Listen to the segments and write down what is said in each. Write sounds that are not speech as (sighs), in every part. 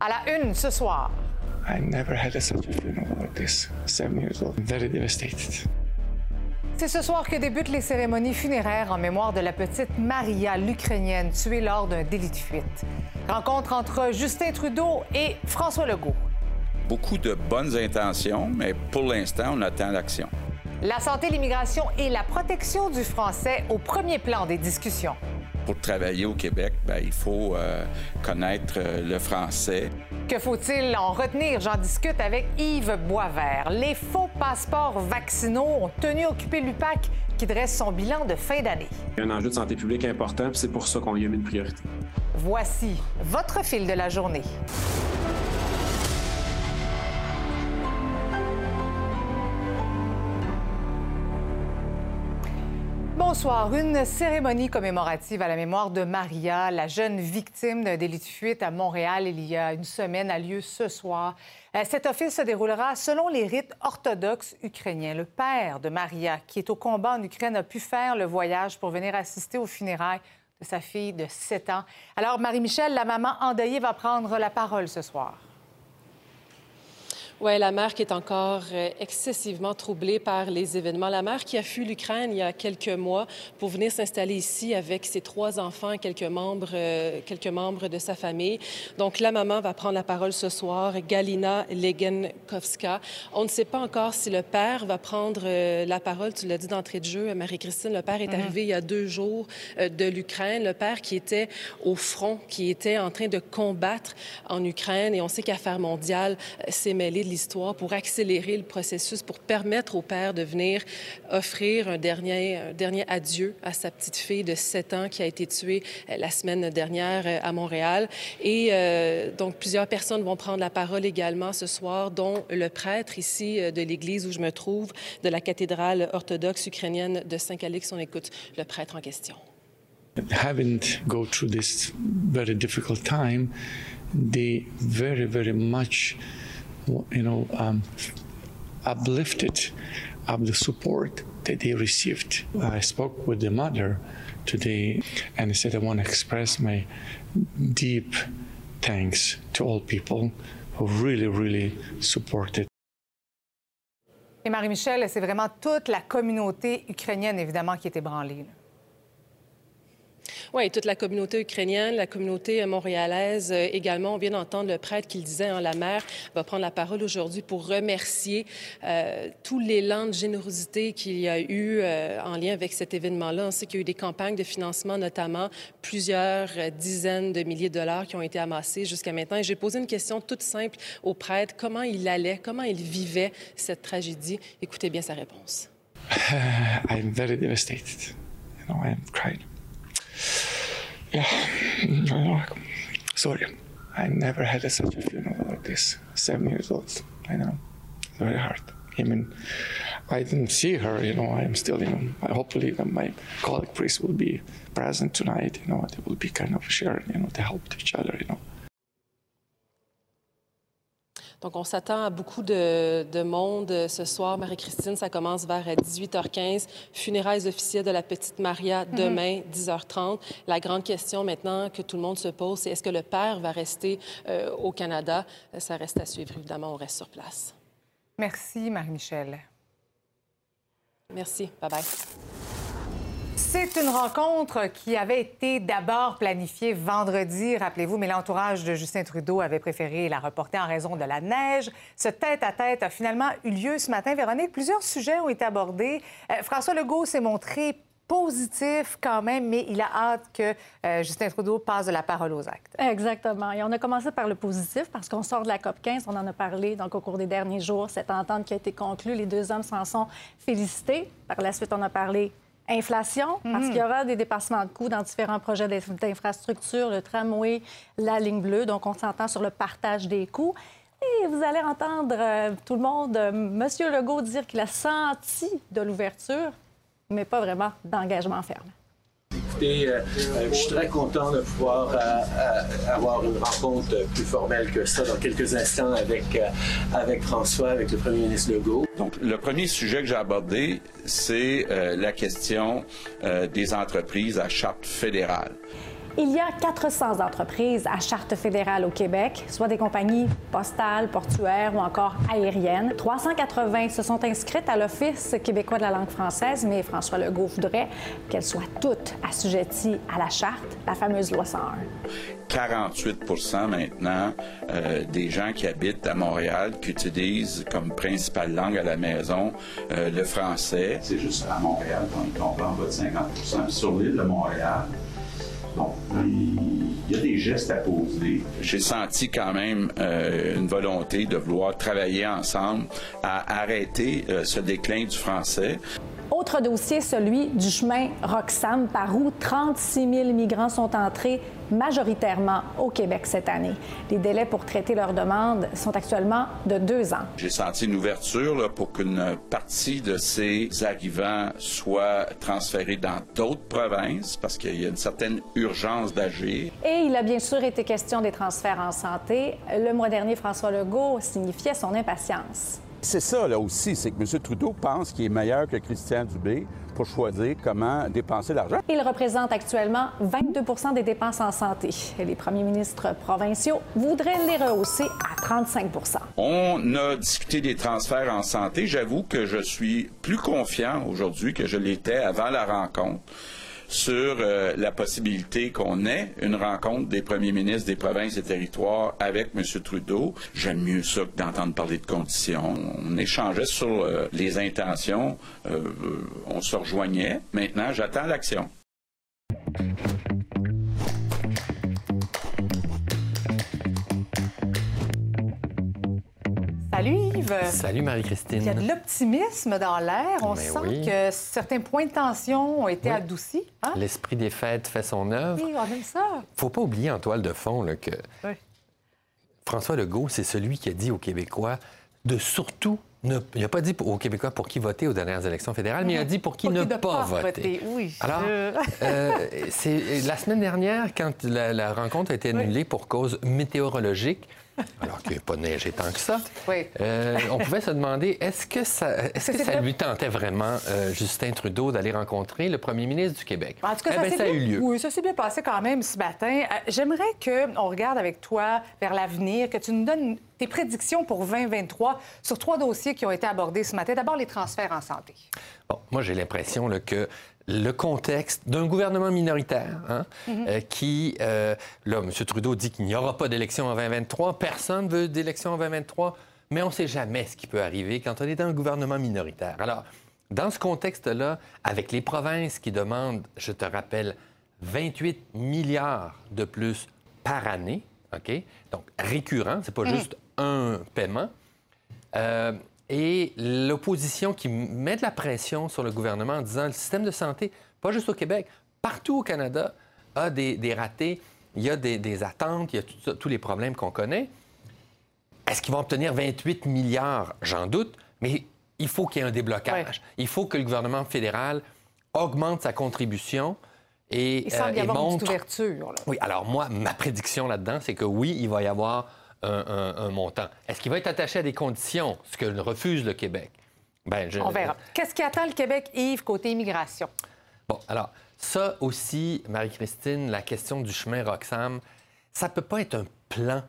À la une ce soir. I never had such a funeral like this. Seven years old. Very devastated. C'est ce soir que débutent les cérémonies funéraires en mémoire de la petite Maria, l'Ukrainienne, tuée lors d'un délit de fuite. Rencontre entre Justin Trudeau et François Legault. Beaucoup de bonnes intentions, mais pour l'instant, on attend l'action. La santé, l'immigration et la protection du français au premier plan des discussions. Pour travailler au Québec, ben, il faut euh, connaître euh, le français. Que faut-il en retenir? J'en discute avec Yves Boisvert. Les faux passeports vaccinaux ont tenu occupé l'UPAC qui dresse son bilan de fin d'année. Il y a un enjeu de santé publique important, puis c'est pour ça qu'on y a mis une priorité. Voici votre fil de la journée. Bonsoir. Une cérémonie commémorative à la mémoire de Maria, la jeune victime d'un délit de fuite à Montréal il y a une semaine, a lieu ce soir. Euh, cet office se déroulera selon les rites orthodoxes ukrainiens. Le père de Maria, qui est au combat en Ukraine, a pu faire le voyage pour venir assister aux funérailles de sa fille de 7 ans. Alors, Marie-Michel, la maman endeuillée, va prendre la parole ce soir. Oui, la mère qui est encore euh, excessivement troublée par les événements. La mère qui a fui l'Ukraine il y a quelques mois pour venir s'installer ici avec ses trois enfants et quelques membres, euh, quelques membres de sa famille. Donc, la maman va prendre la parole ce soir, Galina Legenkowska. On ne sait pas encore si le père va prendre euh, la parole. Tu l'as dit d'entrée de jeu, Marie-Christine. Le père est Mhm. arrivé il y a deux jours de l'Ukraine. Le père qui était au front, qui était en train de combattre en Ukraine. Et on sait qu'Affaires mondiales s'est mêlé l'histoire pour accélérer le processus, pour permettre au père de venir offrir un dernier, dernier adieu à sa petite fille de 7 ans qui a été tuée euh, la semaine dernière euh, à Montréal. Et euh, donc, plusieurs personnes vont prendre la parole également ce soir, dont le prêtre ici de l'église où je me trouve, de la cathédrale orthodoxe ukrainienne de Saint-Calix. On écoute le prêtre en question. Go through this very difficult time, they very, very much, you know, um, uplifted of the support that they received. I spoke with the mother today and I said, I want to express my deep thanks to all people who really, really supported Et Marie-Michel, c'est vraiment toute la communauté ukrainienne, évidemment, qui est ébranlée. Oui, toute la communauté ukrainienne, la communauté montréalaise euh, également. On vient d'entendre le prêtre qui le disait, hein, la mère va prendre la parole aujourd'hui pour remercier euh, tout l'élan de générosité qu'il y a eu euh, en lien avec cet événement-là. On sait qu'il y a eu des campagnes de financement, notamment plusieurs euh, dizaines de milliers de dollars qui ont été amassés jusqu'à maintenant. Et j'ai posé une question toute simple au prêtre. Comment il allait, comment il vivait cette tragédie? Écoutez bien sa réponse. (sighs) I'm very devastated. You know, I am crying. Yeah, sorry. I never had such a funeral like this. Seven years old. I know. Very hard. I mean, I didn't see her. You know, I am still. You know, hopefully that my colleague priest will be present tonight. You know, they will be kind of sharing. You know, to help each other. You know. Donc, on s'attend à beaucoup de, de monde ce soir. Marie-Christine, ça commence vers euh, 18h15. Funérailles officielles de la petite Maria demain, 10h30. La grande question maintenant que tout le monde se pose, c'est est-ce que le père va rester euh, au Canada? Euh, Ça reste à suivre, évidemment. On reste sur place. Merci, Marie-Michel. Merci. Bye-bye. C'est une rencontre qui avait été d'abord planifiée vendredi, rappelez-vous, mais l'entourage de Justin Trudeau avait préféré la reporter en raison de la neige. Ce tête-à-tête a finalement eu lieu ce matin. Véronique, plusieurs sujets ont été abordés. Euh, François Legault s'est montré positif quand même, mais il a hâte que euh, Justin Trudeau passe de la parole aux actes. Exactement. Et on a commencé par le positif parce qu'on sort de la COP 15. On en a parlé donc, au cours des derniers jours. Cette entente qui a été conclue, les deux hommes s'en sont félicités. Par la suite, on a parlé inflation, parce qu'il y aura des dépassements de coûts dans différents projets d'inf- d'infrastructure, le tramway, la ligne bleue. Donc, on s'entend sur le partage des coûts. Et vous allez entendre euh, tout le monde, euh, M. Legault, dire qu'il a senti de l'ouverture, mais pas vraiment d'engagement ferme. Euh, euh, je suis très content de pouvoir euh, avoir une rencontre plus formelle que ça dans quelques instants avec, avec François, avec le premier ministre Legault. Donc, le premier sujet que j'ai abordé, c'est la question des entreprises à charte fédérale. Il y a 400 entreprises à charte fédérale au Québec, soit des compagnies postales, portuaires ou encore aériennes. 380 se sont inscrites à l'Office québécois de la langue française, mais François Legault voudrait qu'elles soient toutes assujetties à la charte, la fameuse loi 101. 48% maintenant euh, des gens qui habitent à Montréal qui utilisent comme principale langue à la maison euh, le français. C'est juste à Montréal qu'on comprend pas de 50% Sur l'île de Montréal, il y a des gestes à poser. J'ai senti quand même euh, une volonté de vouloir travailler ensemble à arrêter ce déclin du français. Autre dossier, celui du chemin Roxham, par où 36 000 migrants sont entrés majoritairement au Québec cette année. Les délais pour traiter leurs demandes sont actuellement de deux ans. J'ai senti une ouverture pour qu'une partie de ces arrivants soit transférée dans d'autres provinces parce qu'il y a une certaine urgence d'agir. Et il a bien sûr été question des transferts en santé. Le mois dernier, François Legault signifiait son impatience. C'est ça, là aussi, c'est que M. Trudeau pense qu'il est meilleur que Christian Dubé pour choisir comment dépenser l'argent. Il représente actuellement 22 des dépenses en santé. Les premiers ministres provinciaux voudraient les rehausser à 35% On a discuté des transferts en santé. J'avoue que je suis plus confiant aujourd'hui que je l'étais avant la rencontre sur euh, la possibilité qu'on ait une rencontre des premiers ministres des provinces et territoires avec M. Trudeau. J'aime mieux ça que d'entendre parler de conditions. On échangeait sur euh, les intentions, euh, on se rejoignait. Maintenant, j'attends l'action. Yves. Salut Marie-Christine. Il y a de l'optimisme dans l'air. On sent que certains points de tension ont été adoucis. Hein? L'esprit des fêtes fait son œuvre. Oui, on aime ça. Faut pas oublier en toile de fond que François Legault, c'est celui qui a dit aux Québécois de surtout ne, il n'a pas dit aux Québécois pour qui voter aux dernières élections fédérales, mais il a dit pour qui ne pas, voter. Oui, Alors, euh, c'est la semaine dernière, quand la, rencontre a été annulée pour cause météorologique, (laughs) alors qu'il n'y a pas neigé tant que ça. Euh, on pouvait se demander, est-ce que ça, est-ce que ça lui tentait vraiment, euh, Justin Trudeau, d'aller rencontrer le premier ministre du Québec? En tout cas, eh ça, a eu lieu. Oui, ça s'est bien passé quand même ce matin. Euh, j'aimerais qu'on regarde avec toi vers l'avenir, que tu nous donnes tes prédictions pour 2023 sur trois dossiers qui ont été abordés ce matin. D'abord, les transferts en santé. Bon, moi, j'ai l'impression que le contexte d'un gouvernement minoritaire hein, mhm. euh, qui, euh, là, M. Trudeau dit qu'il n'y aura pas d'élection en 2023. Personne ne veut d'élection en 2023, mais on ne sait jamais ce qui peut arriver quand on est dans un gouvernement minoritaire. Alors, dans ce contexte-là, avec les provinces qui demandent, je te rappelle, 28 milliards de plus par année, OK? Donc, récurrent, c'est pas mhm. juste un paiement. Euh, et l'opposition qui met de la pression sur le gouvernement en disant le système de santé, pas juste au Québec, partout au Canada, a des, ratés, il y a des, attentes, il y a tous les problèmes qu'on connaît. Est-ce qu'ils vont obtenir 28 milliards? J'en doute, mais il faut qu'il y ait un déblocage. Il faut que le gouvernement fédéral augmente sa contribution et, il semble y euh, avoir une ouverture. Oui, alors moi, ma prédiction là-dedans, c'est que oui, il va y avoir un, montant. Est-ce qu'il va être attaché à des conditions, ce que refuse le Québec? Ben, On verra. Qu'est-ce qui attend le Québec, Yves, côté immigration? Bon, alors, ça aussi, Marie-Christine, la question du chemin Roxham, ça ne peut pas être un plan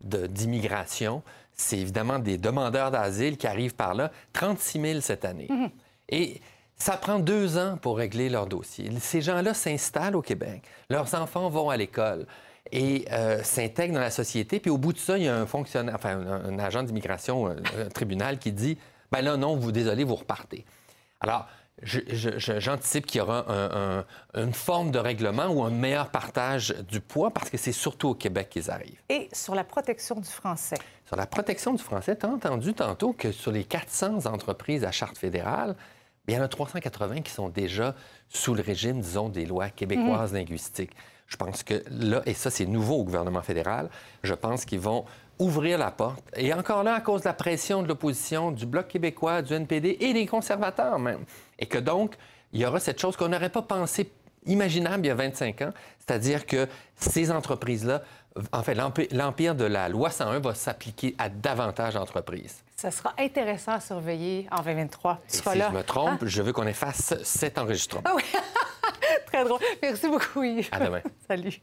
d'immigration. C'est évidemment des demandeurs d'asile qui arrivent par là, 36 000 cette année. Mhm. Et ça prend deux ans pour régler leur dossier. Ces gens-là s'installent au Québec. Leurs enfants vont à l'école et euh, s'intègre dans la société. Puis au bout de ça, il y a un fonctionnaire, enfin un, agent d'immigration, un, tribunal qui dit ben là non, vous désolé, vous repartez. Alors j'anticipe qu'il y aura une forme de règlement ou un meilleur partage du poids parce que c'est surtout au Québec qu'ils arrivent. Et sur la protection du français. Sur la protection du français, tu as entendu tantôt que sur les 400 entreprises à charte fédérale, il y en a 380 qui sont déjà sous le régime, disons, des lois québécoises mmh. linguistiques. Je pense que là, et ça c'est nouveau au gouvernement fédéral, je pense qu'ils vont ouvrir la porte. Et encore là, à cause de la pression de l'opposition, du Bloc québécois, du NPD et des conservateurs même. Et que donc, il y aura cette chose qu'on n'aurait pas pensé imaginable il y a 25 ans, c'est-à-dire que ces entreprises-là, en fait, l'empire de la loi 101 va s'appliquer à davantage d'entreprises. Ça sera intéressant à surveiller en 2023. si je me trompe, ah. je veux qu'on efface cet enregistrement. Ah oui. (laughs) Très drôle. Merci beaucoup, Yves. À demain. (laughs) Salut.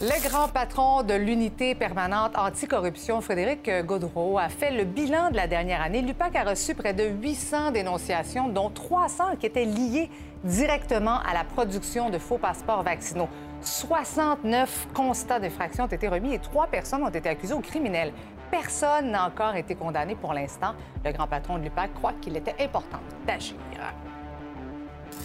Le grand patron de l'unité permanente anticorruption, Frédéric Gaudreau, a fait le bilan de la dernière année. L'UPAC a reçu près de 800 dénonciations, dont 300 qui étaient liées directement à la production de faux passeports vaccinaux. 69 constats d'infraction ont été remis et trois personnes ont été accusées au criminel. Personne n'a encore été condamné pour l'instant. Le grand patron de l'UPAC croit qu'il était important d'agir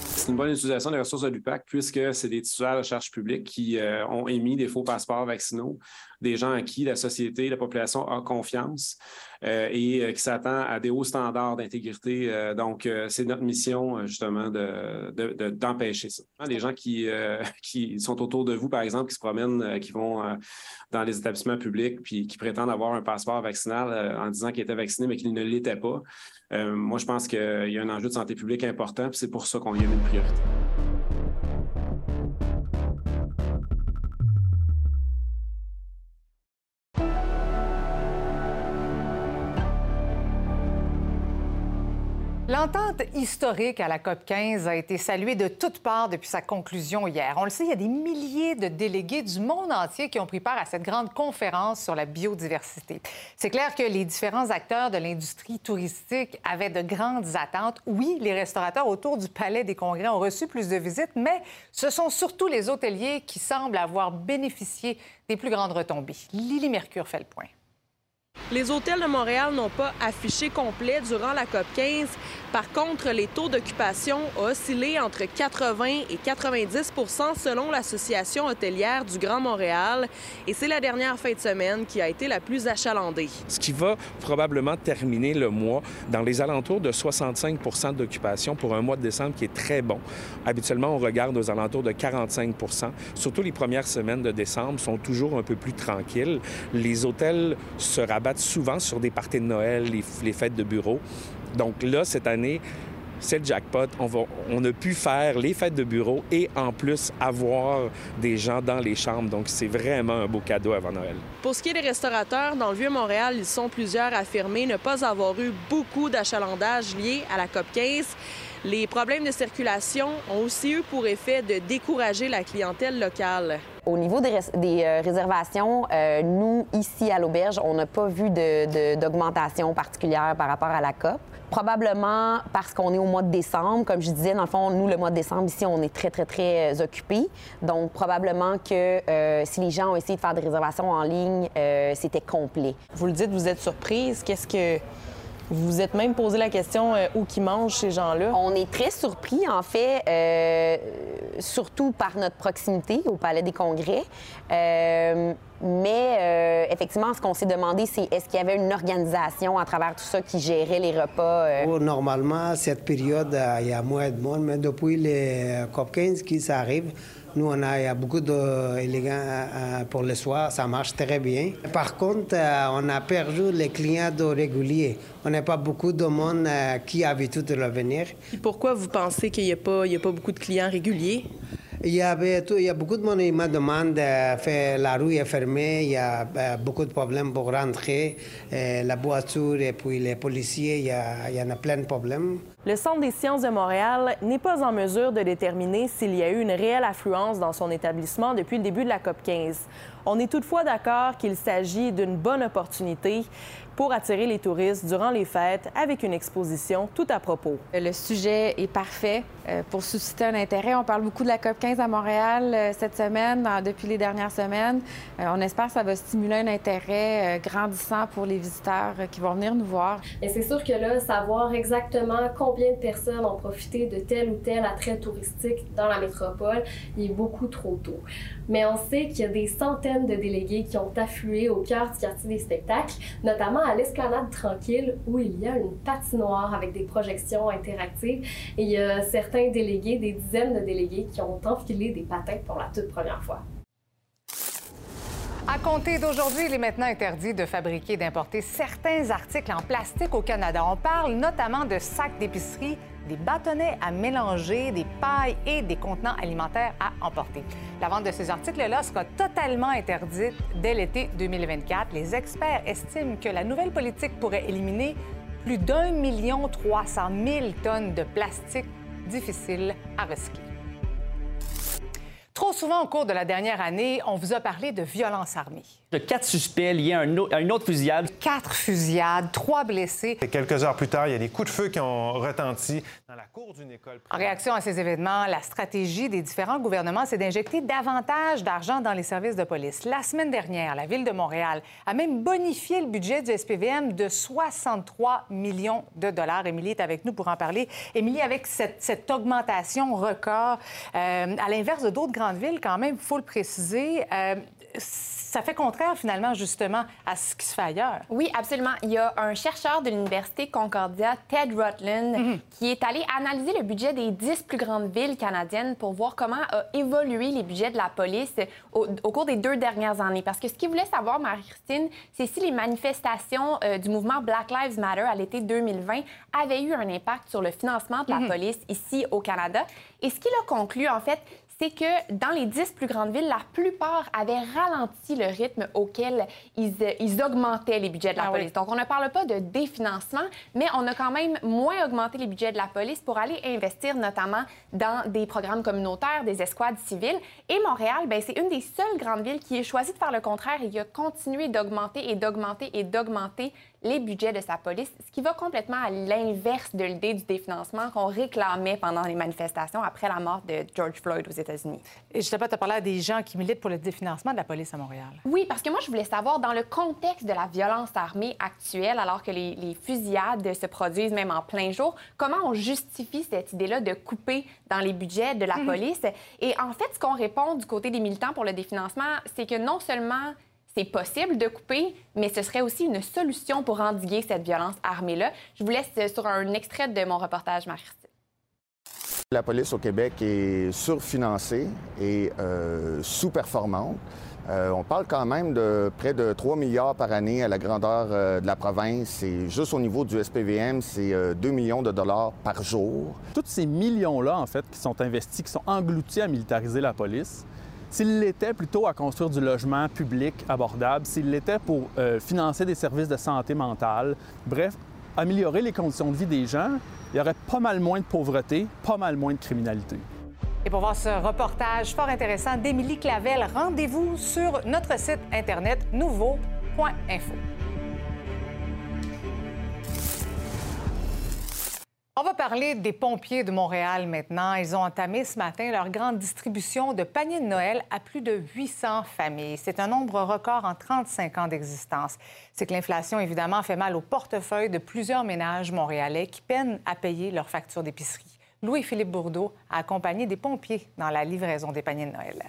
c'est une bonne utilisation des ressources de l'UPAC puisque c'est des titulaires de charges publiques qui euh, ont émis des faux passeports vaccinaux, des gens à qui la société, la population a confiance et euh, qui s'attend à des hauts standards d'intégrité. donc, c'est notre mission justement d'empêcher de, ça. Des gens qui, (laughs) qui sont autour de vous, par exemple, qui se promènent, qui vont dans les établissements publics puis qui prétendent avoir un passeport vaccinal en disant qu'ils étaient vaccinés mais qu'ils ne l'étaient pas. Euh, moi, je pense qu'il y a un enjeu de santé publique important, puis c'est pour ça qu'on y a mis une priorité. L'entente historique à la COP 15 a été saluée de toutes parts depuis sa conclusion hier. On le sait, il y a des milliers de délégués du monde entier qui ont pris part à cette grande conférence sur la biodiversité. C'est clair que les différents acteurs de l'industrie touristique avaient de grandes attentes. Oui, les restaurateurs autour du Palais des Congrès ont reçu plus de visites, mais ce sont surtout les hôteliers qui semblent avoir bénéficié des plus grandes retombées. Lily Mercure fait le point. Les hôtels de Montréal n'ont pas affiché complet durant la COP 15. Par contre, les taux d'occupation ont oscillé entre 80 et 90 selon l'Association hôtelière du Grand Montréal. Et c'est la dernière fin de semaine qui a été la plus achalandée. Ce qui va probablement terminer le mois dans les alentours de 65 d'occupation pour un mois de décembre qui est très bon. Habituellement, on regarde aux alentours de 45 Surtout les premières semaines de décembre sont toujours un peu plus tranquilles. Les hôtels se rabattent souvent sur des parties de Noël, les, fêtes de bureau. Donc là, cette année, c'est le jackpot. On, va, on a pu faire les fêtes de bureau et en plus avoir des gens dans les chambres. Donc c'est vraiment un beau cadeau avant Noël. Pour ce qui est des restaurateurs, dans le Vieux-Montréal, ils sont plusieurs à affirmer ne pas avoir eu beaucoup d'achalandage liés à la COP 15. Les problèmes de circulation ont aussi eu pour effet de décourager la clientèle locale. Au niveau des, euh, réservations, euh, nous, ici à l'auberge, on n'a pas vu d'augmentation particulière par rapport à la COP. Probablement parce qu'on est au mois de décembre. Comme je disais, dans le fond, nous, le mois de décembre, ici, on est très, très, très euh, occupés. Donc, probablement que si les gens ont essayé de faire des réservations en ligne, c'était complet. Vous le dites, vous êtes surprise. Qu'est-ce que vous vous êtes même posé la question euh, où qui mangent ces gens-là? On est très surpris, en fait, euh, surtout par notre proximité au Palais des Congrès. Euh, mais effectivement, ce qu'on s'est demandé, c'est est-ce qu'il y avait une organisation à travers tout ça qui gérait les repas? Oh, normalement, cette période, il y a moins de monde, mais depuis les COP15 qui s'arrivent, nous, on a, il y a beaucoup d'élégants pour le soir, ça marche très bien. Par contre, euh, on a perdu les clients de réguliers. On n'a pas beaucoup de monde euh, qui a l'habitude de revenir. pourquoi vous pensez qu'il n'y a, pas, a pas beaucoup de clients réguliers? Il y, avait il y a beaucoup de monde qui me demande, fait, la rue est fermée, il y a euh, beaucoup de problèmes pour rentrer, la voiture et puis les policiers, il y, a, il y en a plein de problèmes. Le Centre des sciences de Montréal n'est pas en mesure de déterminer s'il y a eu une réelle affluence dans son établissement depuis le début de la COP 15. On est toutefois d'accord qu'il s'agit d'une bonne opportunité pour attirer les touristes durant les fêtes avec une exposition tout à propos. Le sujet est parfait euh, pour susciter un intérêt. On parle beaucoup de la COP 15 à Montréal euh, cette semaine, depuis les dernières semaines. Euh, on espère que ça va stimuler un intérêt grandissant pour les visiteurs qui vont venir nous voir. Et c'est sûr que là, savoir exactement combien de personnes ont profité de tel ou tel attrait touristique dans la métropole, il est beaucoup trop tôt. Mais on sait qu'il y a des centaines de délégués qui ont afflué au cœur du quartier des spectacles, notamment à l'Esplanade Tranquille où il y a une patinoire avec des projections interactives. Et il y a certains délégués, des dizaines de délégués, qui ont enfilé des patins pour la toute première fois. À compter d'aujourd'hui, il est maintenant interdit de fabriquer et d'importer certains articles en plastique au Canada. On parle notamment de sacs d'épicerie, des bâtonnets à mélanger, des pailles et des contenants alimentaires à emporter. La vente de ces articles-là sera totalement interdite dès l'été 2024. Les experts estiment que la nouvelle politique pourrait éliminer plus d'un million trois cent mille tonnes de plastique difficile à recycler. Souvent au cours de la dernière année, on vous a parlé de violence armée. De quatre suspects liés à, un à une autre fusillade. Quatre fusillades, trois blessés. Et quelques heures plus tard, il y a des coups de feu qui ont retenti dans la cour d'une école. En réaction à ces événements, la stratégie des différents gouvernements, c'est d'injecter davantage d'argent dans les services de police. La semaine dernière, la Ville de Montréal a même bonifié le budget du SPVM de 63 millions de dollars. Émilie est avec nous pour en parler. Émilie, avec cette, cette augmentation record, euh, à l'inverse de d'autres grandes villes, quand même, il faut le préciser, euh, ça fait contraire finalement justement à ce qui se fait ailleurs. Oui, absolument. Il y a un chercheur de l'Université Concordia, Ted Rutland, Mhm. qui est allé analyser le budget des dix plus grandes villes canadiennes pour voir comment a évolué les budgets de la police au, au cours des deux dernières années. Parce que ce qu'il voulait savoir, Marie-Christine, c'est si les manifestations euh, du mouvement Black Lives Matter à l'été 2020 avaient eu un impact sur le financement de la Mhm. police ici au Canada. Et ce qu'il a conclu, en fait, c'est que dans les dix plus grandes villes, la plupart avaient ralenti le rythme auquel ils, euh, ils augmentaient les budgets de la Ah oui. police. Donc, on ne parle pas de définancement, mais on a quand même moins augmenté les budgets de la police pour aller investir notamment dans des programmes communautaires, des escouades civiles. Et Montréal, ben, c'est une des seules grandes villes qui a choisi de faire le contraire et qui a continué d'augmenter et d'augmenter et d'augmenter les budgets de sa police, ce qui va complètement à l'inverse de l'idée du définancement qu'on réclamait pendant les manifestations après la mort de George Floyd aux États-Unis. Et justement, tu as parlé à des gens qui militent pour le définancement de la police à Montréal. Oui, parce que moi, je voulais savoir, dans le contexte de la violence armée actuelle, alors que les, les fusillades se produisent même en plein jour, comment on justifie cette idée-là de couper dans les budgets de la Mhm. police? Et en fait, ce qu'on répond du côté des militants pour le définancement, c'est que non seulement c'est possible de couper, mais ce serait aussi une solution pour endiguer cette violence armée-là. Je vous laisse euh, sur un extrait de mon reportage, Marie-Christine. La police au Québec est surfinancée et euh, sous-performante. Euh, on parle quand même de près de 3 milliards par année à la grandeur euh, de la province. Et juste au niveau du SPVM, c'est euh, 2 millions de dollars par jour. Tous ces millions-là, en fait, qui sont investis, qui sont engloutis à militariser la police, s'ils l'étaient plutôt à construire du logement public abordable, s'ils l'étaient pour euh, financer des services de santé mentale, bref, améliorer les conditions de vie des gens, il y aurait pas mal moins de pauvreté, pas mal moins de criminalité. Et pour voir ce reportage fort intéressant d'Émilie Clavel, rendez-vous sur notre site internet nouveau.info. On va parler des pompiers de Montréal maintenant. Ils ont entamé ce matin leur grande distribution de paniers de Noël à plus de 800 familles. C'est un nombre record en 35 ans d'existence. C'est que l'inflation, évidemment, fait mal au portefeuille de plusieurs ménages montréalais qui peinent à payer leurs factures d'épicerie. Louis-Philippe Bourdeau a accompagné des pompiers dans la livraison des paniers de Noël.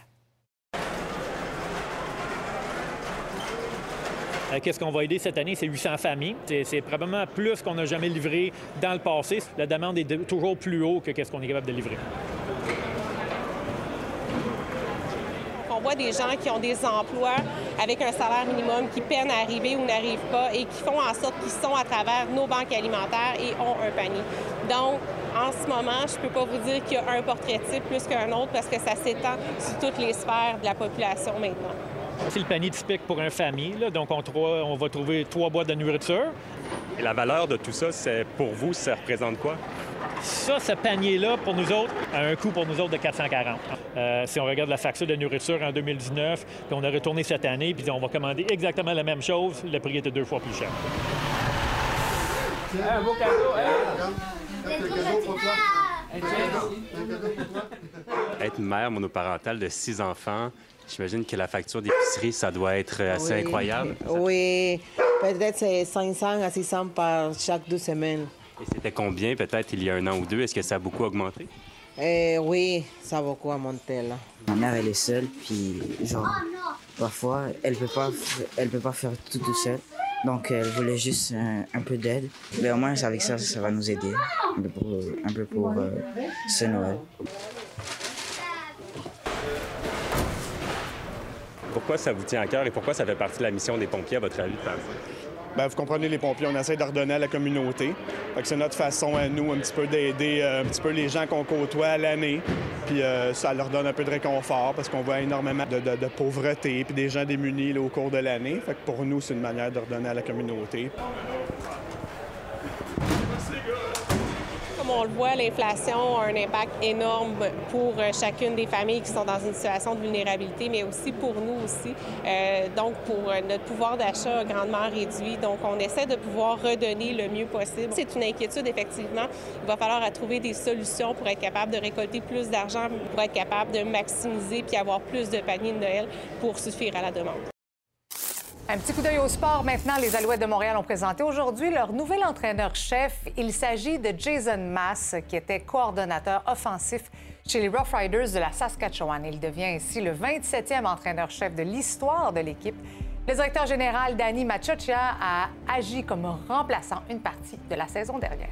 Qu'est-ce qu'on va aider cette année? C'est 800 familles. C'est- probablement plus qu'on n'a jamais livré dans le passé. La demande est toujours plus haut que qu'est-ce qu'on est capable de livrer. On voit des gens qui ont des emplois avec un salaire minimum qui peinent à arriver ou n'arrivent pas et qui font en sorte qu'ils sont à travers nos banques alimentaires et ont un panier. Donc, en ce moment, je ne peux pas vous dire qu'il y a un portrait type plus qu'un autre parce que ça s'étend sur toutes les sphères de la population maintenant. C'est le panier typique pour une famille. là. Donc, on, on va trouver trois boîtes de nourriture. Et la valeur de tout ça, c'est pour vous, ça représente quoi? Ça, ce panier-là, pour nous autres, a un coût pour nous autres de 440. Euh, si on regarde la facture de nourriture en 2019, puis on a retourné cette année, puis on va commander exactement la même chose, le prix était deux fois plus cher. Un beau Être mère monoparentale de six enfants, j'imagine que la facture d'épicerie, ça doit être assez Oui. incroyable. Oui, peut-être c'est 500 à 600 par chaque deux semaines. Et c'était combien peut-être il y a un an ou deux? Est-ce que ça a beaucoup augmenté? Eh, oui, ça a beaucoup monté là. Ma mère, elle est seule, puis genre, parfois, elle peut pas, elle peut pas faire tout toute seule. Donc, elle voulait juste un, un peu d'aide. Mais au moins, avec ça, ça va nous aider un peu pour, un peu pour euh, ce Noël. Pourquoi ça vous tient à cœur et pourquoi ça fait partie de la mission des pompiers, à votre avis? Ben, vous comprenez, les pompiers, on essaie de redonner à la communauté. C'est notre façon à nous un petit peu d'aider euh, un petit peu les gens qu'on côtoie à l'année. Puis euh, ça leur donne un peu de réconfort parce qu'on voit énormément de, pauvreté puis des gens démunis au cours de l'année. Fait que pour nous, c'est une manière de redonner à la communauté. On le voit, l'inflation a un impact énorme pour euh, chacune des familles qui sont dans une situation de vulnérabilité, mais aussi pour nous aussi. Euh, donc, pour euh, notre pouvoir d'achat grandement réduit. Donc, on essaie de pouvoir redonner le mieux possible. C'est une inquiétude, effectivement. Il va falloir trouver des solutions pour être capable de récolter plus d'argent, pour être capable de maximiser puis avoir plus de paniers de Noël pour suffire à la demande. Un petit coup d'œil au sport maintenant. Les Alouettes de Montréal ont présenté aujourd'hui leur nouvel entraîneur-chef. Il s'agit de Jason Mass, qui était coordonnateur offensif chez les Rough Riders de la Saskatchewan. Il devient ainsi le 27e entraîneur-chef de l'histoire de l'équipe. Le directeur général Danny Machocha a agi comme remplaçant une partie de la saison dernière.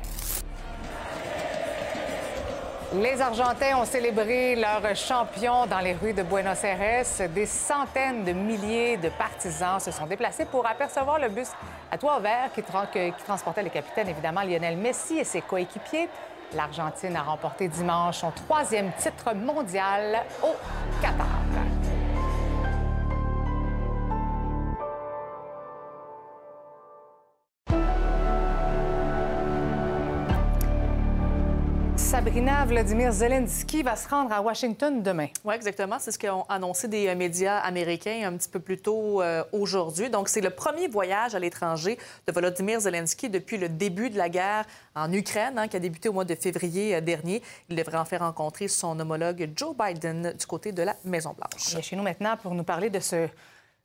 Les Argentins ont célébré leur champion dans les rues de Buenos Aires. Des centaines de milliers de partisans se sont déplacés pour apercevoir le bus à toit vert qui, qui transportait le capitaine, évidemment, Lionel Messi et ses coéquipiers. L'Argentine a remporté dimanche son troisième titre mondial au Qatar. Sabrina, Vladimir Zelensky va se rendre à Washington demain. Oui, exactement. C'est ce qu'ont annoncé des euh, médias américains un petit peu plus tôt euh, aujourd'hui. Donc, c'est le premier voyage à l'étranger de Volodymyr Zelensky depuis le début de la guerre en Ukraine, hein, qui a débuté au mois de février euh, dernier. Il devrait en faire rencontrer son homologue Joe Biden du côté de la Maison-Blanche. Il est chez nous maintenant pour nous parler de ce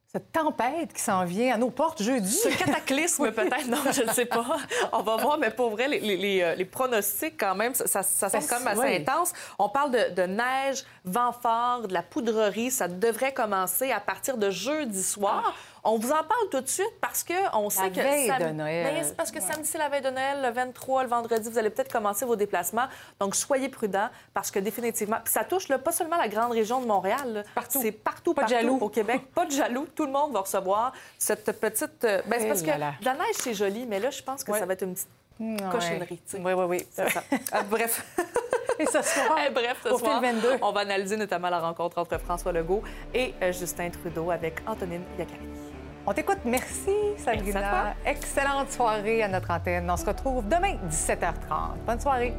cette tempête qui s'en vient à nos portes jeudi. Ce cataclysme, (laughs) peut-être, non, je ne sais pas. On va voir, mais pour vrai, les, les, les pronostics, quand même, ça, ça semble quand même assez intense. On parle de, de, neige, vent fort, de la poudrerie. Ça devrait commencer à partir de jeudi soir. On vous en parle tout de suite parce qu'on sait que. Veille de Noël. Ben, parce que samedi, c'est la veille de Noël, le 23, le vendredi, vous allez peut-être commencer vos déplacements. Donc, soyez prudents parce que définitivement. Puis ça touche là, pas seulement la grande région de Montréal. Partout. C'est partout, pas partout de jaloux. au Québec. (laughs) Pas de jaloux. Tout le monde va recevoir cette petite. Ben, c'est parce que la neige, c'est joli, mais là, je pense que Ouais. ça va être une petite Ouais. cochonnerie. Oui, oui, oui. C'est ça. Ah, bref. (laughs) Et ce soir, Eh, bref, ce au soir, fil 22. on va analyser notamment la rencontre entre François Legault et euh, Justin Trudeau avec Antonine Yacari. On t'écoute. Merci, Sabrina. Excellente soirée à notre antenne. On se retrouve demain, 17h30. Bonne soirée.